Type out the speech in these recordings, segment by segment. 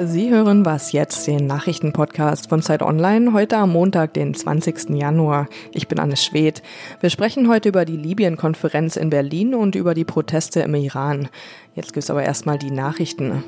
Sie hören was jetzt, den Nachrichtenpodcast von Zeit Online, heute am Montag, den 20. Januar. Ich bin Anne Schwedt. Wir sprechen heute über die Libyen-Konferenz in Berlin und über die Proteste im Iran. Jetzt gibt's aber erstmal die Nachrichten.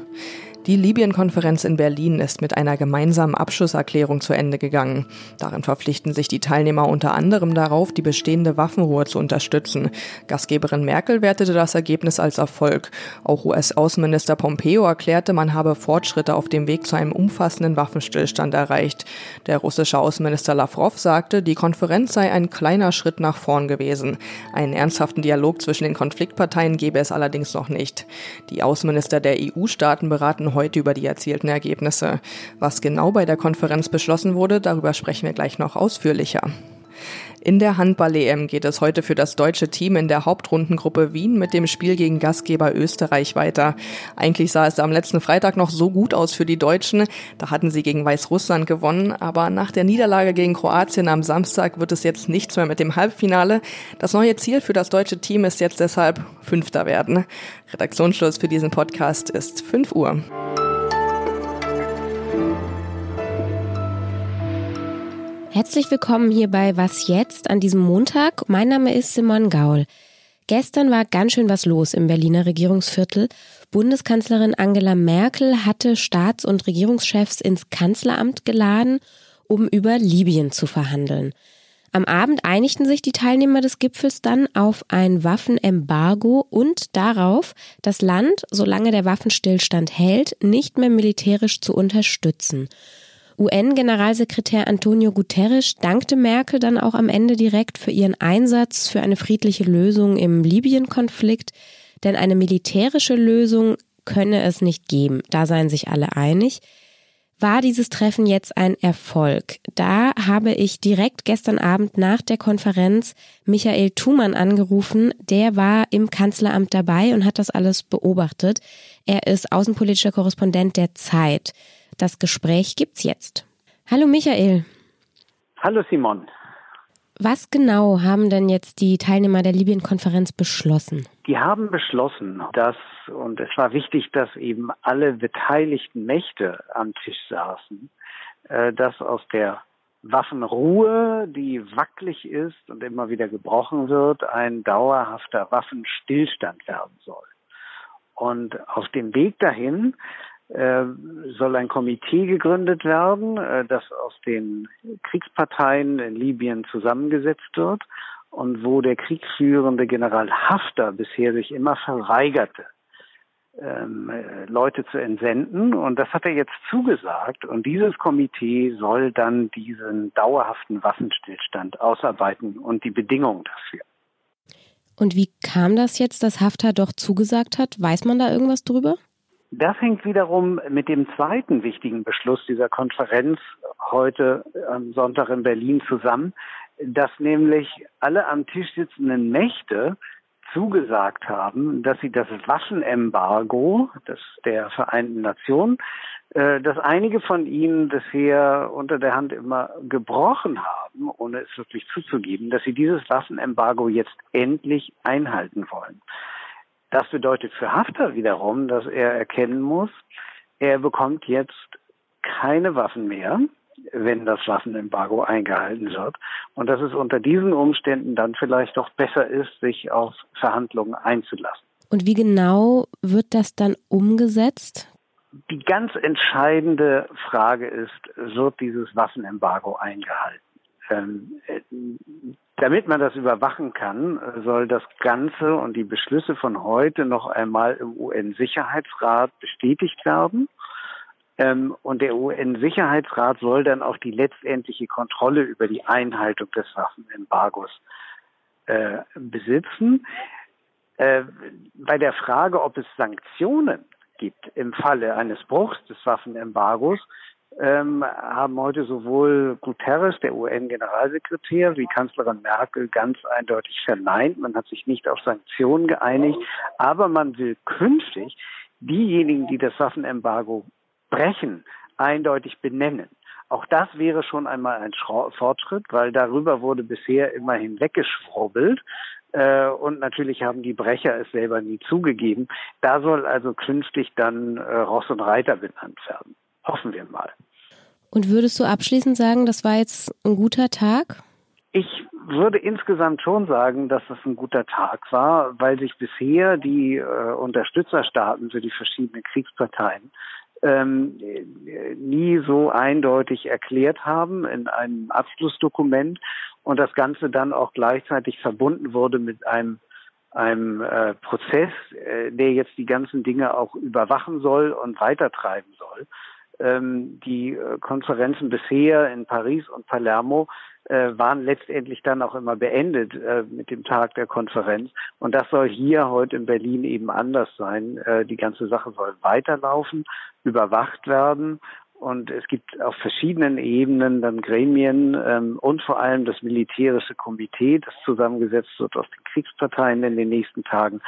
Die Libyen-Konferenz in Berlin ist mit einer gemeinsamen Abschlusserklärung zu Ende gegangen. Darin verpflichten sich die Teilnehmer unter anderem darauf, die bestehende Waffenruhe zu unterstützen. Gastgeberin Merkel wertete das Ergebnis als Erfolg. Auch US-Außenminister Pompeo erklärte, man habe Fortschritte auf dem Weg zu einem umfassenden Waffenstillstand erreicht. Der russische Außenminister Lavrov sagte, die Konferenz sei ein kleiner Schritt nach vorn gewesen. Einen ernsthaften Dialog zwischen den Konfliktparteien gebe es allerdings noch nicht. Die Außenminister der EU-Staaten beraten heute über die erzielten Ergebnisse. Was genau bei der Konferenz beschlossen wurde, darüber sprechen wir gleich noch ausführlicher. In der Handball-EM geht es heute für das deutsche Team in der Hauptrundengruppe Wien mit dem Spiel gegen Gastgeber Österreich weiter. Eigentlich sah es am letzten Freitag noch so gut aus für die Deutschen. Da hatten sie gegen Weißrussland gewonnen. Aber nach der Niederlage gegen Kroatien am Samstag wird es jetzt nichts mehr mit dem Halbfinale. Das neue Ziel für das deutsche Team ist jetzt deshalb Fünfter werden. Redaktionsschluss für diesen Podcast ist 5 Uhr. Herzlich willkommen hier bei Was jetzt an diesem Montag. Mein Name ist Simon Gaul. Gestern war ganz schön was los im Berliner Regierungsviertel. Bundeskanzlerin Angela Merkel hatte Staats- und Regierungschefs ins Kanzleramt geladen, um über Libyen zu verhandeln. Am Abend einigten sich die Teilnehmer des Gipfels dann auf ein Waffenembargo und darauf, das Land, solange der Waffenstillstand hält, nicht mehr militärisch zu unterstützen. UN-Generalsekretär Antonio Guterres dankte Merkel dann auch am Ende direkt für ihren Einsatz für eine friedliche Lösung im Libyen-Konflikt, denn eine militärische Lösung könne es nicht geben. Da seien sich alle einig. War dieses Treffen jetzt ein Erfolg? Da habe ich direkt gestern Abend nach der Konferenz Michael Thumann angerufen. Der war im Kanzleramt dabei und hat das alles beobachtet. Er ist außenpolitischer Korrespondent der Zeit. Das Gespräch gibt's jetzt. Hallo Michael. Hallo Simon. Was genau haben denn jetzt die Teilnehmer der Libyen-Konferenz beschlossen? Die haben beschlossen, dass, und es war wichtig, dass eben alle beteiligten Mächte am Tisch saßen, äh, dass aus der Waffenruhe, die wackelig ist und immer wieder gebrochen wird, ein dauerhafter Waffenstillstand werden soll. Und auf dem Weg dahin soll ein Komitee gegründet werden, äh, das aus den Kriegsparteien in Libyen zusammengesetzt wird und wo der kriegsführende General Haftar bisher sich immer verweigerte, ähm, äh, Leute zu entsenden. Und das hat er jetzt zugesagt. Und dieses Komitee soll dann diesen dauerhaften Waffenstillstand ausarbeiten und die Bedingungen dafür. Und wie kam das jetzt, dass Haftar doch zugesagt hat? Weiß man da irgendwas drüber? Das hängt wiederum mit dem zweiten wichtigen Beschluss dieser Konferenz heute am Sonntag in Berlin zusammen, dass nämlich alle am Tisch sitzenden Mächte zugesagt haben, dass sie das Waffenembargo das der Vereinten Nationen, äh, das einige von ihnen bisher unter der Hand immer gebrochen haben, ohne es wirklich zuzugeben, dass sie dieses Waffenembargo jetzt endlich einhalten wollen. Das bedeutet für Haftar wiederum, dass er erkennen muss, er bekommt jetzt keine Waffen mehr, wenn das Waffenembargo eingehalten wird. Und dass es unter diesen Umständen dann vielleicht doch besser ist, sich auf Verhandlungen einzulassen. Und wie genau wird das dann umgesetzt? Die ganz entscheidende Frage ist, wird dieses Waffenembargo eingehalten? Ähm, damit man das überwachen kann, soll das Ganze und die Beschlüsse von heute noch einmal im UN-Sicherheitsrat bestätigt werden. Ähm, und der UN-Sicherheitsrat soll dann auch die letztendliche Kontrolle über die Einhaltung des Waffenembargos äh, besitzen. Äh, bei der Frage, ob es Sanktionen gibt im Falle eines Bruchs des Waffenembargos, ähm, haben heute sowohl Guterres, der UN-Generalsekretär, wie Kanzlerin Merkel ganz eindeutig verneint. Man hat sich nicht auf Sanktionen geeinigt, aber man will künftig diejenigen, die das Waffenembargo brechen, eindeutig benennen. Auch das wäre schon einmal ein Fortschritt, weil darüber wurde bisher immer hinweggeschwurbelt. Äh, und natürlich haben die Brecher es selber nie zugegeben. Da soll also künftig dann äh, Ross und Reiter benannt werden. Hoffen wir mal. Und würdest du abschließend sagen, das war jetzt ein guter Tag? Ich würde insgesamt schon sagen, dass es ein guter Tag war, weil sich bisher die äh, Unterstützerstaaten für die verschiedenen Kriegsparteien ähm, nie so eindeutig erklärt haben in einem Abschlussdokument und das Ganze dann auch gleichzeitig verbunden wurde mit einem einem äh, Prozess, äh, der jetzt die ganzen Dinge auch überwachen soll und weitertreiben soll. Ähm, die äh, Konferenzen bisher in Paris und Palermo äh, waren letztendlich dann auch immer beendet äh, mit dem Tag der Konferenz. Und das soll hier heute in Berlin eben anders sein. Äh, die ganze Sache soll weiterlaufen, überwacht werden. Und es gibt auf verschiedenen Ebenen dann Gremien ähm, und vor allem das militärische Komitee, das zusammengesetzt wird aus den Kriegsparteien in den nächsten Tagen,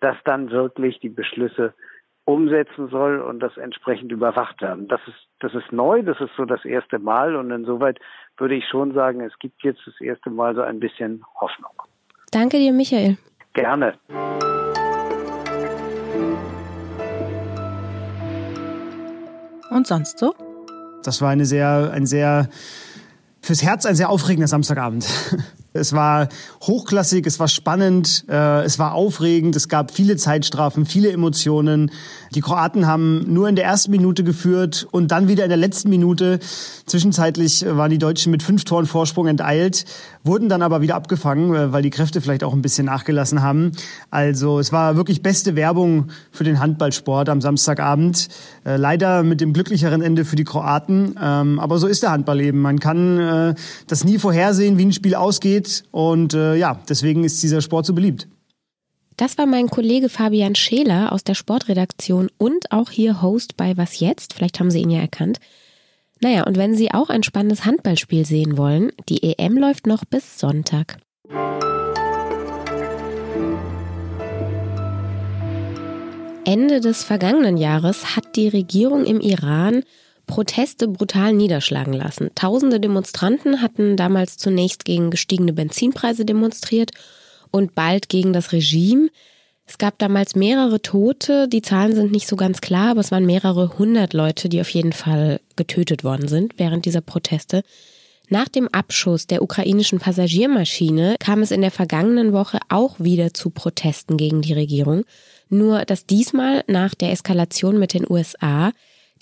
das dann wirklich die Beschlüsse umsetzen soll und das entsprechend überwacht werden. Das ist, das ist neu, das ist so das erste Mal und insoweit würde ich schon sagen, es gibt jetzt das erste Mal so ein bisschen Hoffnung. Danke dir, Michael. Gerne. Und sonst so? Das war eine sehr, ein sehr, fürs Herz ein sehr aufregender Samstagabend. Es war hochklassig, es war spannend, äh, es war aufregend, es gab viele Zeitstrafen, viele Emotionen. Die Kroaten haben nur in der ersten Minute geführt und dann wieder in der letzten Minute. Zwischenzeitlich waren die Deutschen mit fünf Toren Vorsprung enteilt, wurden dann aber wieder abgefangen, äh, weil die Kräfte vielleicht auch ein bisschen nachgelassen haben. Also es war wirklich beste Werbung für den Handballsport am Samstagabend. Äh, leider mit dem glücklicheren Ende für die Kroaten. Ähm, aber so ist der Handball eben. Man kann äh, das nie vorhersehen, wie ein Spiel ausgeht geht. Und äh, ja, deswegen ist dieser Sport so beliebt. Das war mein Kollege Fabian Scheler aus der Sportredaktion und auch hier Host bei Was Jetzt. Vielleicht haben Sie ihn ja erkannt. Naja, und wenn Sie auch ein spannendes Handballspiel sehen wollen, die EM läuft noch bis Sonntag. Ende des vergangenen Jahres hat die Regierung im Iran Proteste brutal niederschlagen lassen. Tausende Demonstranten hatten damals zunächst gegen gestiegene Benzinpreise demonstriert und bald gegen das Regime. Es gab damals mehrere Tote, die Zahlen sind nicht so ganz klar, aber es waren mehrere hundert Leute, die auf jeden Fall getötet worden sind während dieser Proteste. Nach dem Abschuss der ukrainischen Passagiermaschine kam es in der vergangenen Woche auch wieder zu Protesten gegen die Regierung. Nur, dass diesmal nach der Eskalation mit den USA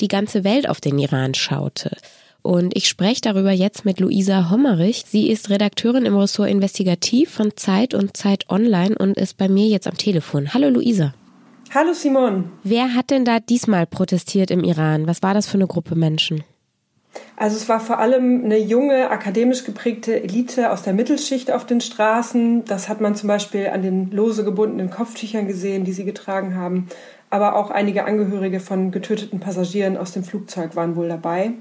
die ganze Welt auf den Iran schaute. Und ich spreche darüber jetzt mit Luisa Hommerich. Sie ist Redakteurin im Ressort Investigativ von Zeit und Zeit Online und ist bei mir jetzt am Telefon. Hallo Luisa. Hallo Simon. Wer hat denn da diesmal protestiert im Iran? Was war das für eine Gruppe Menschen? Also es war vor allem eine junge, akademisch geprägte Elite aus der Mittelschicht auf den Straßen. Das hat man zum Beispiel an den lose gebundenen Kopftüchern gesehen, die sie getragen haben aber auch einige Angehörige von getöteten Passagieren aus dem Flugzeug waren wohl dabei.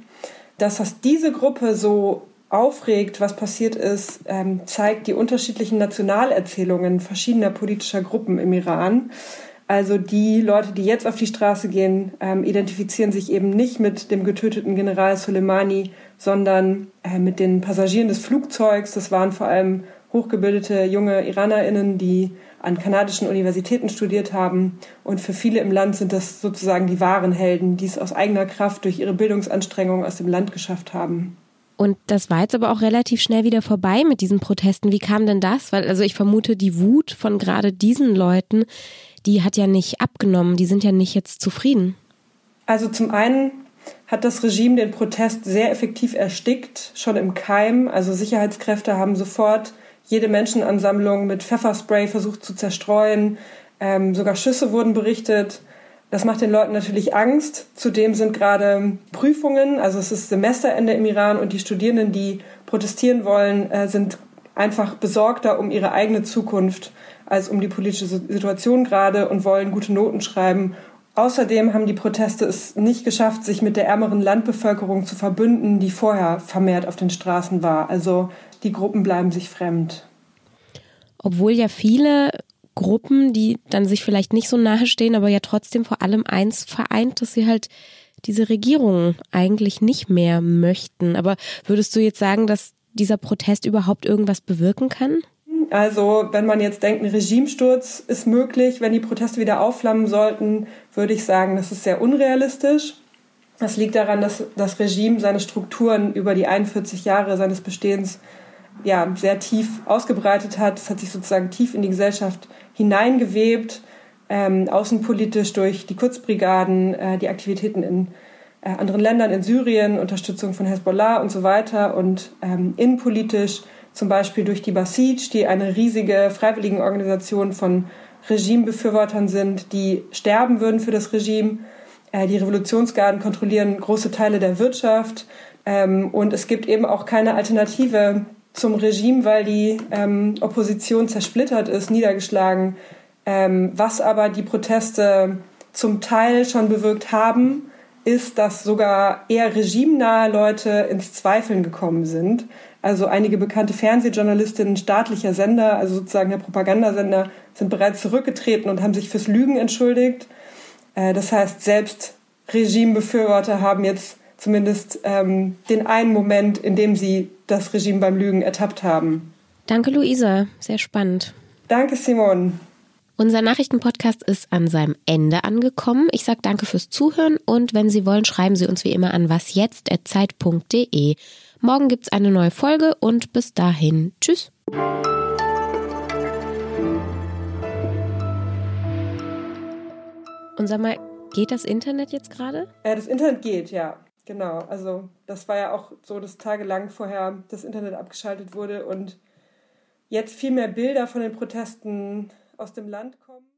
Dass das diese Gruppe so aufregt, was passiert ist, ähm, zeigt die unterschiedlichen Nationalerzählungen verschiedener politischer Gruppen im Iran. Also die Leute, die jetzt auf die Straße gehen, ähm, identifizieren sich eben nicht mit dem getöteten General Soleimani, sondern äh, mit den Passagieren des Flugzeugs. Das waren vor allem hochgebildete junge Iranerinnen, die an kanadischen Universitäten studiert haben. Und für viele im Land sind das sozusagen die wahren Helden, die es aus eigener Kraft durch ihre Bildungsanstrengungen aus dem Land geschafft haben. Und das war jetzt aber auch relativ schnell wieder vorbei mit diesen Protesten. Wie kam denn das? Weil, also ich vermute, die Wut von gerade diesen Leuten, die hat ja nicht abgenommen, die sind ja nicht jetzt zufrieden. Also zum einen hat das Regime den Protest sehr effektiv erstickt, schon im Keim. Also Sicherheitskräfte haben sofort jede Menschenansammlung mit Pfefferspray versucht zu zerstreuen. Ähm, sogar Schüsse wurden berichtet. Das macht den Leuten natürlich Angst. Zudem sind gerade Prüfungen, also es ist Semesterende im Iran und die Studierenden, die protestieren wollen, äh, sind einfach besorgter um ihre eigene Zukunft als um die politische Situation gerade und wollen gute Noten schreiben. Außerdem haben die Proteste es nicht geschafft, sich mit der ärmeren Landbevölkerung zu verbünden, die vorher vermehrt auf den Straßen war. Also die Gruppen bleiben sich fremd. Obwohl ja viele Gruppen, die dann sich vielleicht nicht so nahe stehen, aber ja trotzdem vor allem eins vereint, dass sie halt diese Regierung eigentlich nicht mehr möchten. Aber würdest du jetzt sagen, dass dieser Protest überhaupt irgendwas bewirken kann? Also, wenn man jetzt denkt, ein Regimesturz ist möglich, wenn die Proteste wieder aufflammen sollten, würde ich sagen, das ist sehr unrealistisch. Das liegt daran, dass das Regime seine Strukturen über die 41 Jahre seines Bestehens ja, sehr tief ausgebreitet hat. Es hat sich sozusagen tief in die Gesellschaft hineingewebt, ähm, außenpolitisch durch die Kurzbrigaden, äh, die Aktivitäten in äh, anderen Ländern, in Syrien, Unterstützung von Hezbollah und so weiter und ähm, innenpolitisch zum Beispiel durch die Basij, die eine riesige Freiwilligenorganisation von Regimebefürwortern sind, die sterben würden für das Regime. Äh, die Revolutionsgarden kontrollieren große Teile der Wirtschaft ähm, und es gibt eben auch keine Alternative zum Regime, weil die ähm, Opposition zersplittert ist, niedergeschlagen. Ähm, was aber die Proteste zum Teil schon bewirkt haben, ist, dass sogar eher regimenahe Leute ins Zweifeln gekommen sind. Also einige bekannte Fernsehjournalistinnen staatlicher Sender, also sozusagen der Propagandasender, sind bereits zurückgetreten und haben sich fürs Lügen entschuldigt. Äh, das heißt, selbst Regimebefürworter haben jetzt zumindest ähm, den einen Moment, in dem sie das Regime beim Lügen ertappt haben. Danke, Luisa. Sehr spannend. Danke, Simon. Unser Nachrichtenpodcast ist an seinem Ende angekommen. Ich sage danke fürs Zuhören und wenn Sie wollen, schreiben Sie uns wie immer an wasjetzt.zeit.de. Morgen gibt es eine neue Folge und bis dahin. Tschüss. Und sag mal, geht das Internet jetzt gerade? Äh, das Internet geht, ja. Genau. Also das war ja auch so, dass tagelang vorher das Internet abgeschaltet wurde und jetzt viel mehr Bilder von den Protesten aus dem Land kommen.